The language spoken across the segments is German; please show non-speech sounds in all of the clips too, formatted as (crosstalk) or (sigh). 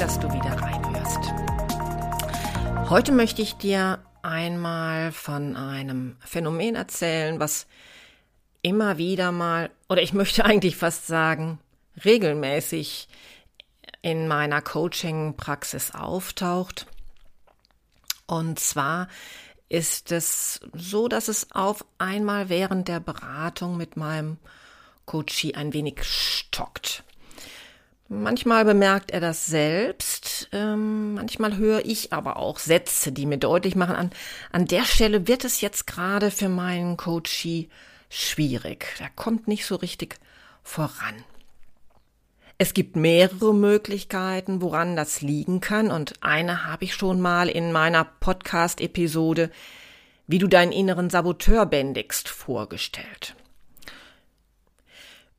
Dass du wieder reinhörst. Heute möchte ich dir einmal von einem Phänomen erzählen, was immer wieder mal, oder ich möchte eigentlich fast sagen, regelmäßig in meiner Coaching-Praxis auftaucht. Und zwar ist es so, dass es auf einmal während der Beratung mit meinem Coachie ein wenig stockt. Manchmal bemerkt er das selbst, ähm, manchmal höre ich aber auch Sätze, die mir deutlich machen, an, an der Stelle wird es jetzt gerade für meinen Coachie schwierig. Er kommt nicht so richtig voran. Es gibt mehrere Möglichkeiten, woran das liegen kann, und eine habe ich schon mal in meiner Podcast-Episode, wie du deinen inneren Saboteur bändigst, vorgestellt.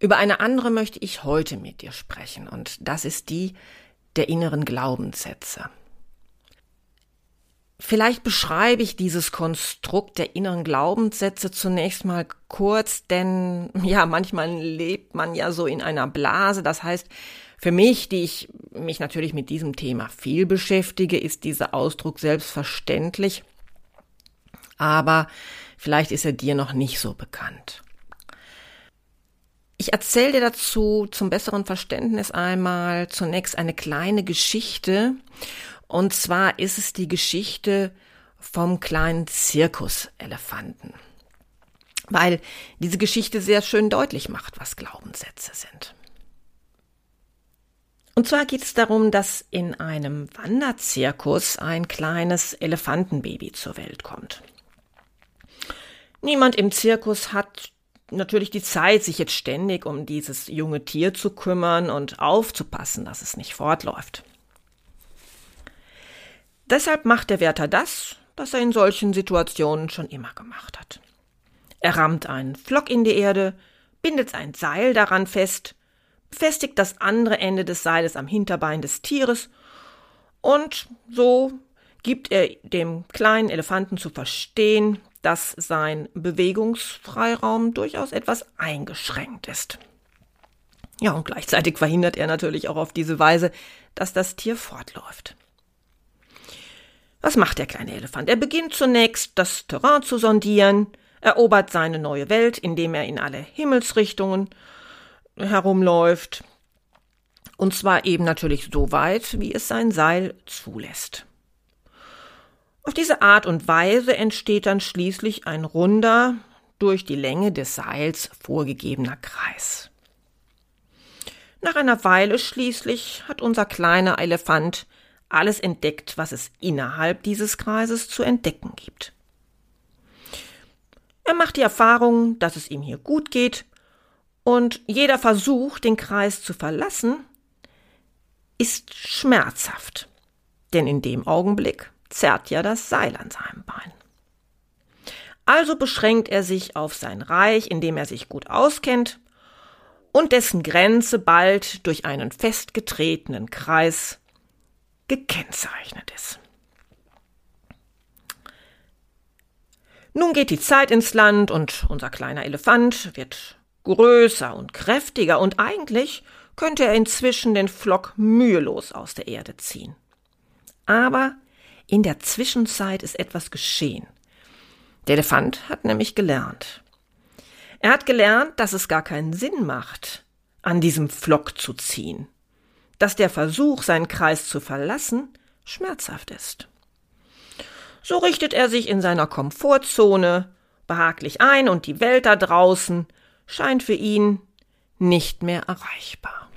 Über eine andere möchte ich heute mit dir sprechen, und das ist die der inneren Glaubenssätze. Vielleicht beschreibe ich dieses Konstrukt der inneren Glaubenssätze zunächst mal kurz, denn ja, manchmal lebt man ja so in einer Blase. Das heißt, für mich, die ich mich natürlich mit diesem Thema viel beschäftige, ist dieser Ausdruck selbstverständlich. Aber vielleicht ist er dir noch nicht so bekannt. Ich erzähle dir dazu zum besseren Verständnis einmal zunächst eine kleine Geschichte. Und zwar ist es die Geschichte vom kleinen Zirkuselefanten. Weil diese Geschichte sehr schön deutlich macht, was Glaubenssätze sind. Und zwar geht es darum, dass in einem Wanderzirkus ein kleines Elefantenbaby zur Welt kommt. Niemand im Zirkus hat natürlich die Zeit, sich jetzt ständig um dieses junge Tier zu kümmern und aufzupassen, dass es nicht fortläuft. Deshalb macht der Wärter das, was er in solchen Situationen schon immer gemacht hat. Er rammt einen Flock in die Erde, bindet ein Seil daran fest, befestigt das andere Ende des Seiles am Hinterbein des Tieres und so gibt er dem kleinen Elefanten zu verstehen, dass sein Bewegungsfreiraum durchaus etwas eingeschränkt ist. Ja, und gleichzeitig verhindert er natürlich auch auf diese Weise, dass das Tier fortläuft. Was macht der kleine Elefant? Er beginnt zunächst das Terrain zu sondieren, erobert seine neue Welt, indem er in alle Himmelsrichtungen herumläuft, und zwar eben natürlich so weit, wie es sein Seil zulässt. Auf diese Art und Weise entsteht dann schließlich ein runder, durch die Länge des Seils vorgegebener Kreis. Nach einer Weile schließlich hat unser kleiner Elefant alles entdeckt, was es innerhalb dieses Kreises zu entdecken gibt. Er macht die Erfahrung, dass es ihm hier gut geht, und jeder Versuch, den Kreis zu verlassen, ist schmerzhaft, denn in dem Augenblick zerrt ja das Seil an seinem Bein. Also beschränkt er sich auf sein Reich, in dem er sich gut auskennt und dessen Grenze bald durch einen festgetretenen Kreis gekennzeichnet ist. Nun geht die Zeit ins Land und unser kleiner Elefant wird größer und kräftiger und eigentlich könnte er inzwischen den Flock mühelos aus der Erde ziehen. Aber in der Zwischenzeit ist etwas geschehen. Der Elefant hat nämlich gelernt. Er hat gelernt, dass es gar keinen Sinn macht, an diesem Flock zu ziehen, dass der Versuch, seinen Kreis zu verlassen, schmerzhaft ist. So richtet er sich in seiner Komfortzone behaglich ein und die Welt da draußen scheint für ihn nicht mehr erreichbar.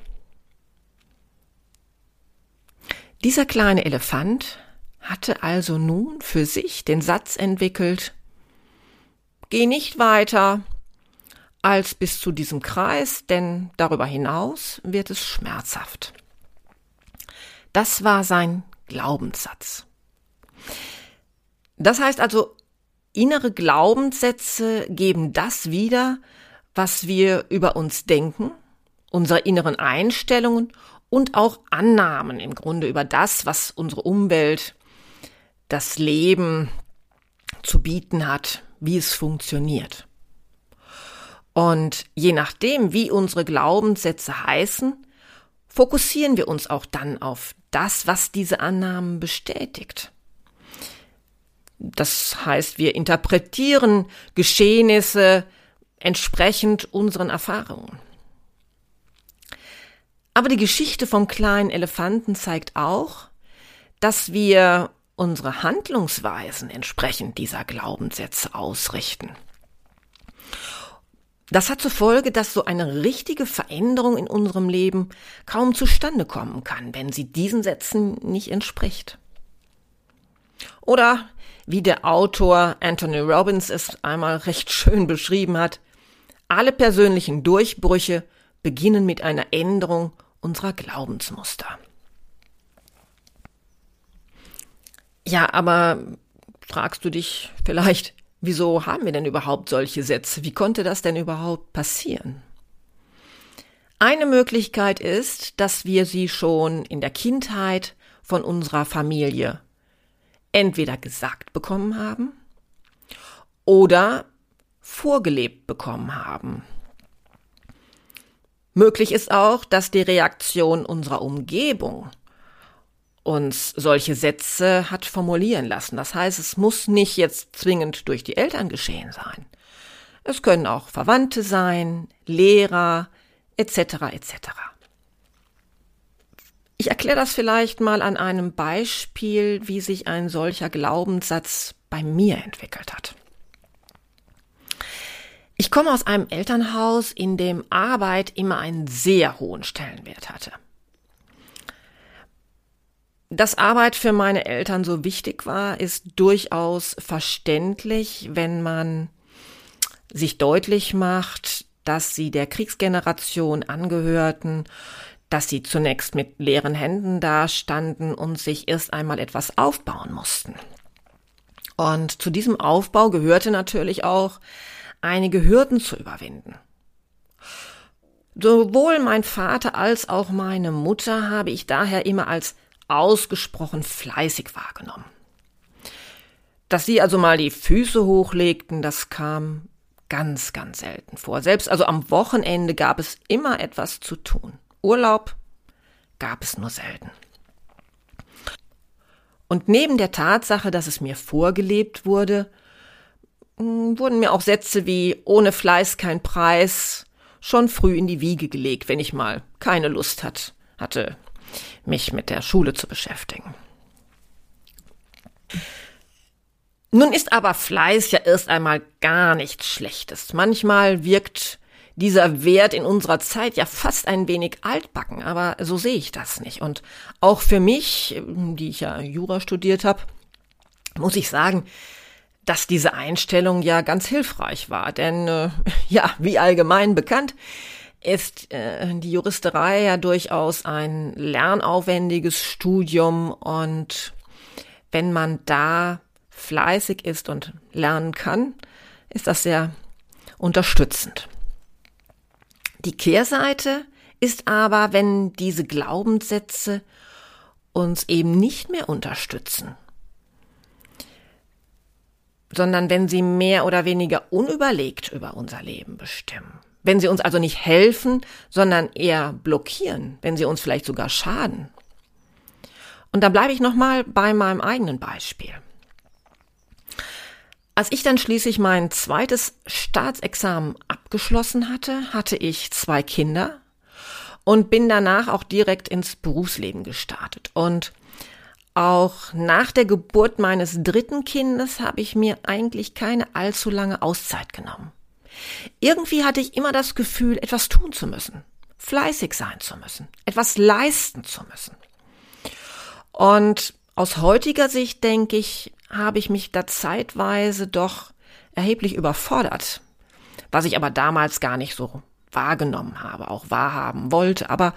Dieser kleine Elefant hatte also nun für sich den Satz entwickelt geh nicht weiter als bis zu diesem Kreis, denn darüber hinaus wird es schmerzhaft. Das war sein Glaubenssatz. Das heißt also, innere Glaubenssätze geben das wieder, was wir über uns denken, unsere inneren Einstellungen und auch Annahmen im Grunde über das, was unsere Umwelt, das Leben zu bieten hat, wie es funktioniert. Und je nachdem, wie unsere Glaubenssätze heißen, fokussieren wir uns auch dann auf das, was diese Annahmen bestätigt. Das heißt, wir interpretieren Geschehnisse entsprechend unseren Erfahrungen. Aber die Geschichte vom kleinen Elefanten zeigt auch, dass wir unsere Handlungsweisen entsprechend dieser Glaubenssätze ausrichten. Das hat zur Folge, dass so eine richtige Veränderung in unserem Leben kaum zustande kommen kann, wenn sie diesen Sätzen nicht entspricht. Oder wie der Autor Anthony Robbins es einmal recht schön beschrieben hat, alle persönlichen Durchbrüche beginnen mit einer Änderung unserer Glaubensmuster. Ja, aber fragst du dich vielleicht, wieso haben wir denn überhaupt solche Sätze? Wie konnte das denn überhaupt passieren? Eine Möglichkeit ist, dass wir sie schon in der Kindheit von unserer Familie entweder gesagt bekommen haben oder vorgelebt bekommen haben. Möglich ist auch, dass die Reaktion unserer Umgebung uns solche Sätze hat formulieren lassen. Das heißt, es muss nicht jetzt zwingend durch die Eltern geschehen sein. Es können auch Verwandte sein, Lehrer, etc. etc. Ich erkläre das vielleicht mal an einem Beispiel, wie sich ein solcher Glaubenssatz bei mir entwickelt hat. Ich komme aus einem Elternhaus, in dem Arbeit immer einen sehr hohen Stellenwert hatte. Dass Arbeit für meine Eltern so wichtig war, ist durchaus verständlich, wenn man sich deutlich macht, dass sie der Kriegsgeneration angehörten, dass sie zunächst mit leeren Händen dastanden und sich erst einmal etwas aufbauen mussten. Und zu diesem Aufbau gehörte natürlich auch, einige Hürden zu überwinden. Sowohl mein Vater als auch meine Mutter habe ich daher immer als ausgesprochen fleißig wahrgenommen. Dass sie also mal die Füße hochlegten, das kam ganz, ganz selten vor. Selbst also am Wochenende gab es immer etwas zu tun. Urlaub gab es nur selten. Und neben der Tatsache, dass es mir vorgelebt wurde, hm, wurden mir auch Sätze wie ohne Fleiß kein Preis schon früh in die Wiege gelegt, wenn ich mal keine Lust hat, hatte, mich mit der Schule zu beschäftigen. Nun ist aber Fleiß ja erst einmal gar nichts Schlechtes. Manchmal wirkt dieser Wert in unserer Zeit ja fast ein wenig altbacken, aber so sehe ich das nicht. Und auch für mich, die ich ja Jura studiert habe, muss ich sagen, dass diese Einstellung ja ganz hilfreich war. Denn äh, (laughs) ja, wie allgemein bekannt, ist äh, die Juristerei ja durchaus ein lernaufwendiges Studium und wenn man da fleißig ist und lernen kann, ist das sehr unterstützend. Die Kehrseite ist aber, wenn diese Glaubenssätze uns eben nicht mehr unterstützen, sondern wenn sie mehr oder weniger unüberlegt über unser Leben bestimmen. Wenn sie uns also nicht helfen, sondern eher blockieren, wenn sie uns vielleicht sogar schaden. Und da bleibe ich nochmal bei meinem eigenen Beispiel. Als ich dann schließlich mein zweites Staatsexamen abgeschlossen hatte, hatte ich zwei Kinder und bin danach auch direkt ins Berufsleben gestartet. Und auch nach der Geburt meines dritten Kindes habe ich mir eigentlich keine allzu lange Auszeit genommen. Irgendwie hatte ich immer das Gefühl, etwas tun zu müssen, fleißig sein zu müssen, etwas leisten zu müssen. Und aus heutiger Sicht denke ich, habe ich mich da zeitweise doch erheblich überfordert, was ich aber damals gar nicht so wahrgenommen habe, auch wahrhaben wollte. Aber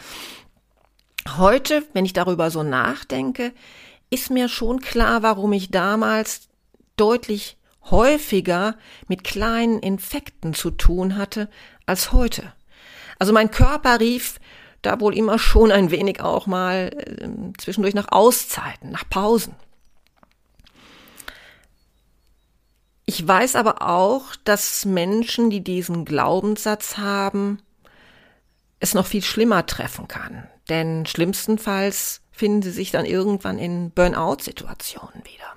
heute, wenn ich darüber so nachdenke, ist mir schon klar, warum ich damals deutlich häufiger mit kleinen Infekten zu tun hatte als heute. Also mein Körper rief da wohl immer schon ein wenig auch mal äh, zwischendurch nach Auszeiten, nach Pausen. Ich weiß aber auch, dass Menschen, die diesen Glaubenssatz haben, es noch viel schlimmer treffen kann. Denn schlimmstenfalls finden sie sich dann irgendwann in Burnout-Situationen wieder.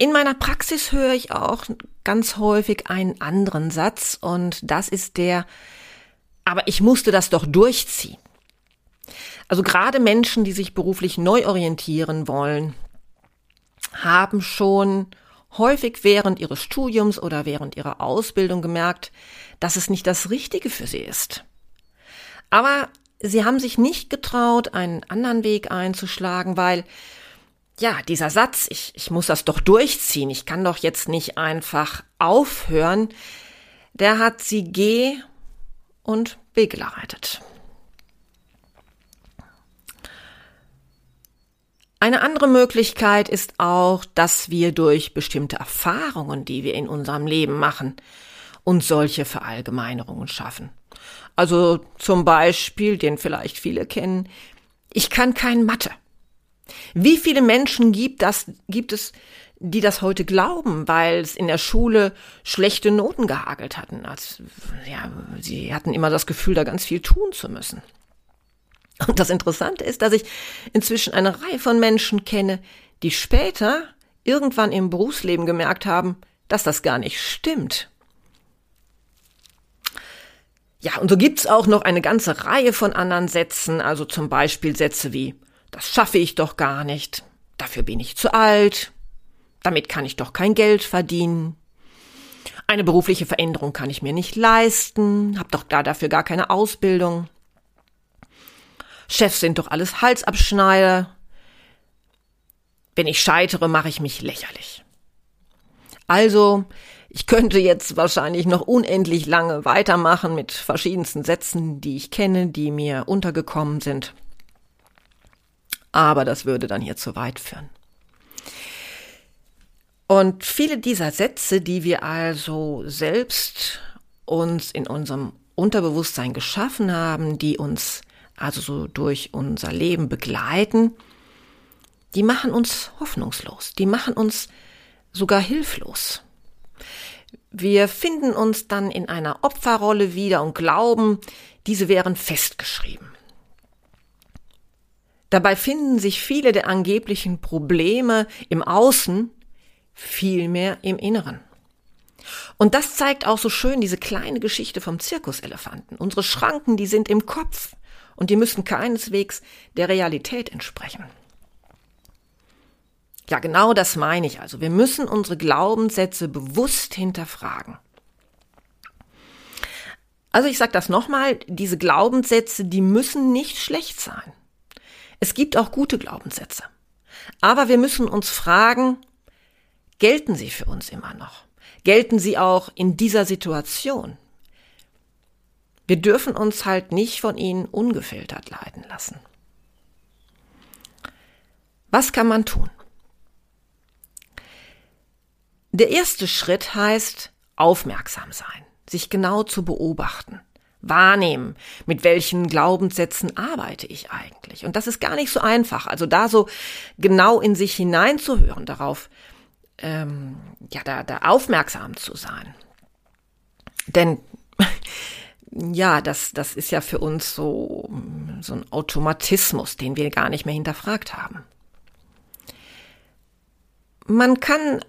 In meiner Praxis höre ich auch ganz häufig einen anderen Satz und das ist der, aber ich musste das doch durchziehen. Also gerade Menschen, die sich beruflich neu orientieren wollen, haben schon häufig während ihres Studiums oder während ihrer Ausbildung gemerkt, dass es nicht das Richtige für sie ist. Aber sie haben sich nicht getraut, einen anderen Weg einzuschlagen, weil ja, dieser Satz, ich, ich muss das doch durchziehen, ich kann doch jetzt nicht einfach aufhören, der hat sie geh und begleitet. Eine andere Möglichkeit ist auch, dass wir durch bestimmte Erfahrungen, die wir in unserem Leben machen, uns solche Verallgemeinerungen schaffen. Also zum Beispiel, den vielleicht viele kennen, ich kann kein Mathe. Wie viele Menschen gibt, das, gibt es, die das heute glauben, weil es in der Schule schlechte Noten gehagelt hatten? Als, ja, sie hatten immer das Gefühl, da ganz viel tun zu müssen. Und das Interessante ist, dass ich inzwischen eine Reihe von Menschen kenne, die später irgendwann im Berufsleben gemerkt haben, dass das gar nicht stimmt. Ja, und so gibt's auch noch eine ganze Reihe von anderen Sätzen, also zum Beispiel Sätze wie das schaffe ich doch gar nicht. Dafür bin ich zu alt. Damit kann ich doch kein Geld verdienen. Eine berufliche Veränderung kann ich mir nicht leisten, hab doch da dafür gar keine Ausbildung. Chefs sind doch alles Halsabschneider. Wenn ich scheitere, mache ich mich lächerlich. Also, ich könnte jetzt wahrscheinlich noch unendlich lange weitermachen mit verschiedensten Sätzen, die ich kenne, die mir untergekommen sind aber das würde dann hier zu weit führen. Und viele dieser Sätze, die wir also selbst uns in unserem Unterbewusstsein geschaffen haben, die uns also so durch unser Leben begleiten, die machen uns hoffnungslos, die machen uns sogar hilflos. Wir finden uns dann in einer Opferrolle wieder und glauben, diese wären festgeschrieben. Dabei finden sich viele der angeblichen Probleme im Außen vielmehr im Inneren. Und das zeigt auch so schön diese kleine Geschichte vom Zirkuselefanten. Unsere Schranken, die sind im Kopf und die müssen keineswegs der Realität entsprechen. Ja, genau das meine ich also. Wir müssen unsere Glaubenssätze bewusst hinterfragen. Also ich sage das nochmal, diese Glaubenssätze, die müssen nicht schlecht sein. Es gibt auch gute Glaubenssätze. Aber wir müssen uns fragen, gelten sie für uns immer noch? Gelten sie auch in dieser Situation? Wir dürfen uns halt nicht von ihnen ungefiltert leiten lassen. Was kann man tun? Der erste Schritt heißt aufmerksam sein, sich genau zu beobachten wahrnehmen, mit welchen Glaubenssätzen arbeite ich eigentlich. Und das ist gar nicht so einfach. Also da so genau in sich hineinzuhören, darauf, ähm, ja, da, da aufmerksam zu sein. Denn (laughs) ja, das, das ist ja für uns so, so ein Automatismus, den wir gar nicht mehr hinterfragt haben. Man kann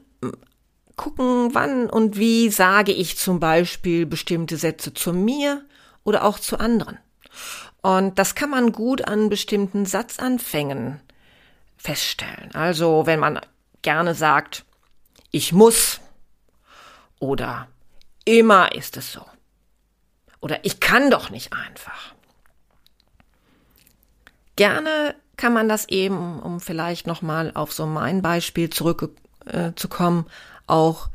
gucken, wann und wie sage ich zum Beispiel bestimmte Sätze zu mir oder auch zu anderen. Und das kann man gut an bestimmten Satzanfängen feststellen. Also wenn man gerne sagt, ich muss oder immer ist es so oder ich kann doch nicht einfach. Gerne kann man das eben, um vielleicht nochmal auf so mein Beispiel zurück, äh, auch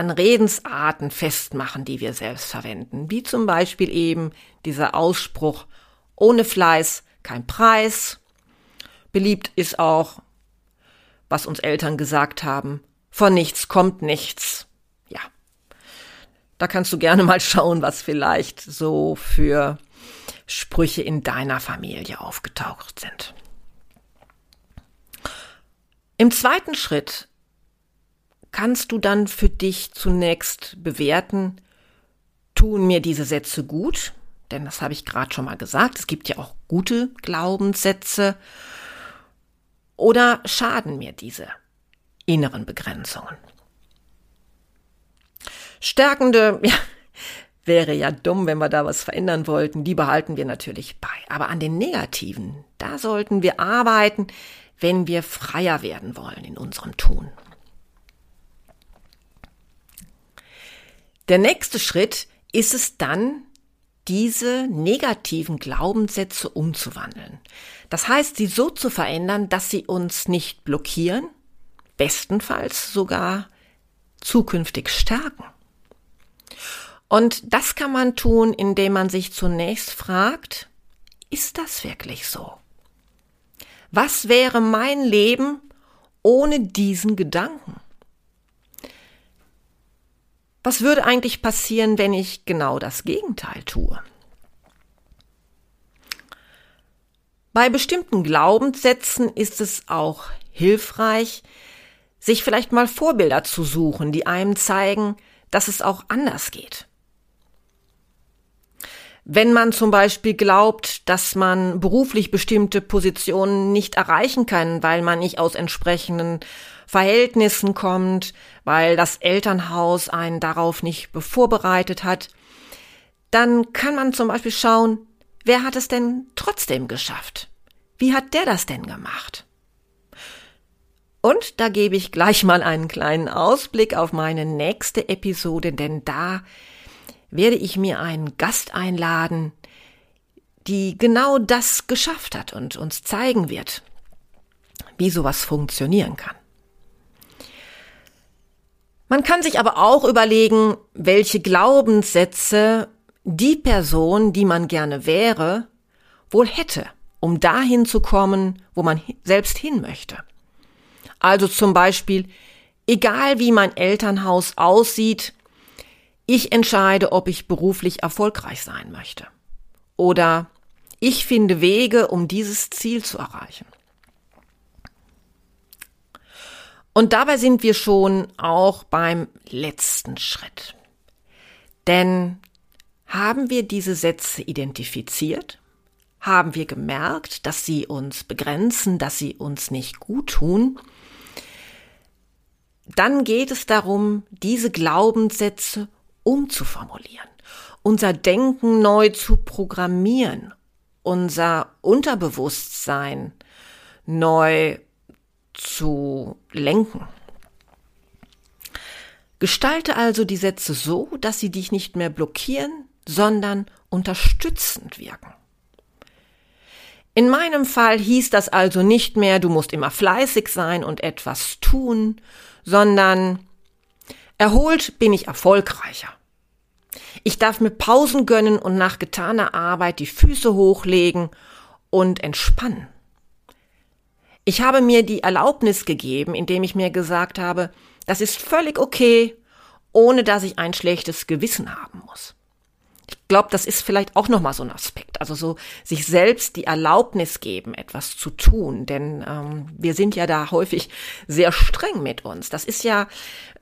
an Redensarten festmachen, die wir selbst verwenden, wie zum Beispiel eben dieser Ausspruch ohne Fleiß kein Preis. Beliebt ist auch, was uns Eltern gesagt haben, von nichts kommt nichts. Ja, da kannst du gerne mal schauen, was vielleicht so für Sprüche in deiner Familie aufgetaucht sind. Im zweiten Schritt kannst du dann für dich zunächst bewerten, tun mir diese Sätze gut, denn das habe ich gerade schon mal gesagt, es gibt ja auch gute Glaubenssätze, oder schaden mir diese inneren Begrenzungen? Stärkende, (laughs) ja, wäre ja dumm, wenn wir da was verändern wollten, die behalten wir natürlich bei. Aber an den negativen, da sollten wir arbeiten, wenn wir freier werden wollen in unserem Tun. Der nächste Schritt ist es dann, diese negativen Glaubenssätze umzuwandeln. Das heißt, sie so zu verändern, dass sie uns nicht blockieren, bestenfalls sogar zukünftig stärken. Und das kann man tun, indem man sich zunächst fragt, ist das wirklich so? Was wäre mein Leben ohne diesen Gedanken? Was würde eigentlich passieren, wenn ich genau das Gegenteil tue? Bei bestimmten Glaubenssätzen ist es auch hilfreich, sich vielleicht mal Vorbilder zu suchen, die einem zeigen, dass es auch anders geht. Wenn man zum Beispiel glaubt, dass man beruflich bestimmte Positionen nicht erreichen kann, weil man nicht aus entsprechenden Verhältnissen kommt, weil das Elternhaus einen darauf nicht vorbereitet hat, dann kann man zum Beispiel schauen, wer hat es denn trotzdem geschafft? Wie hat der das denn gemacht? Und da gebe ich gleich mal einen kleinen Ausblick auf meine nächste Episode, denn da werde ich mir einen Gast einladen, die genau das geschafft hat und uns zeigen wird, wie sowas funktionieren kann. Man kann sich aber auch überlegen, welche Glaubenssätze die Person, die man gerne wäre, wohl hätte, um dahin zu kommen, wo man selbst hin möchte. Also zum Beispiel, egal wie mein Elternhaus aussieht, ich entscheide, ob ich beruflich erfolgreich sein möchte. Oder ich finde Wege, um dieses Ziel zu erreichen. Und dabei sind wir schon auch beim letzten Schritt. Denn haben wir diese Sätze identifiziert? Haben wir gemerkt, dass sie uns begrenzen, dass sie uns nicht gut tun? Dann geht es darum, diese Glaubenssätze umzuformulieren, unser Denken neu zu programmieren, unser Unterbewusstsein neu zu lenken. Gestalte also die Sätze so, dass sie dich nicht mehr blockieren, sondern unterstützend wirken. In meinem Fall hieß das also nicht mehr, du musst immer fleißig sein und etwas tun, sondern erholt bin ich erfolgreicher. Ich darf mir Pausen gönnen und nach getaner Arbeit die Füße hochlegen und entspannen. Ich habe mir die Erlaubnis gegeben, indem ich mir gesagt habe, das ist völlig okay, ohne dass ich ein schlechtes Gewissen haben muss. Ich glaube, das ist vielleicht auch nochmal so ein Aspekt. Also so sich selbst die Erlaubnis geben, etwas zu tun. Denn ähm, wir sind ja da häufig sehr streng mit uns. Das ist ja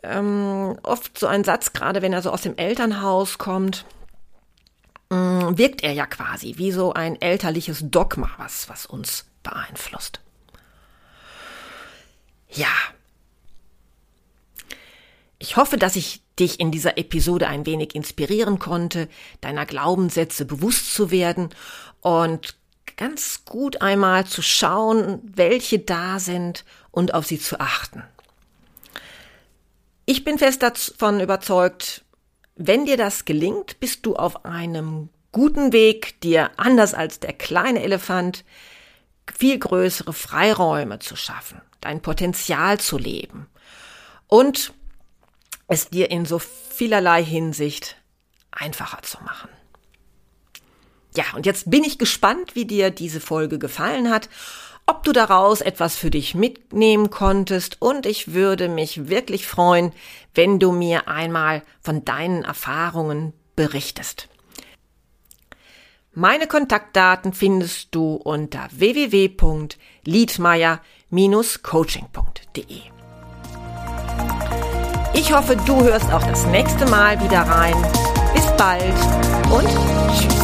ähm, oft so ein Satz, gerade wenn er so aus dem Elternhaus kommt, ähm, wirkt er ja quasi wie so ein elterliches Dogma, was, was uns beeinflusst. Ja. Ich hoffe, dass ich dich in dieser Episode ein wenig inspirieren konnte, deiner Glaubenssätze bewusst zu werden und ganz gut einmal zu schauen, welche da sind und auf sie zu achten. Ich bin fest davon überzeugt, wenn dir das gelingt, bist du auf einem guten Weg, dir anders als der kleine Elefant viel größere Freiräume zu schaffen, dein Potenzial zu leben und es dir in so vielerlei Hinsicht einfacher zu machen. Ja, und jetzt bin ich gespannt, wie dir diese Folge gefallen hat, ob du daraus etwas für dich mitnehmen konntest und ich würde mich wirklich freuen, wenn du mir einmal von deinen Erfahrungen berichtest. Meine Kontaktdaten findest du unter www.liedmeier-coaching.de. Ich hoffe, du hörst auch das nächste Mal wieder rein. Bis bald und tschüss.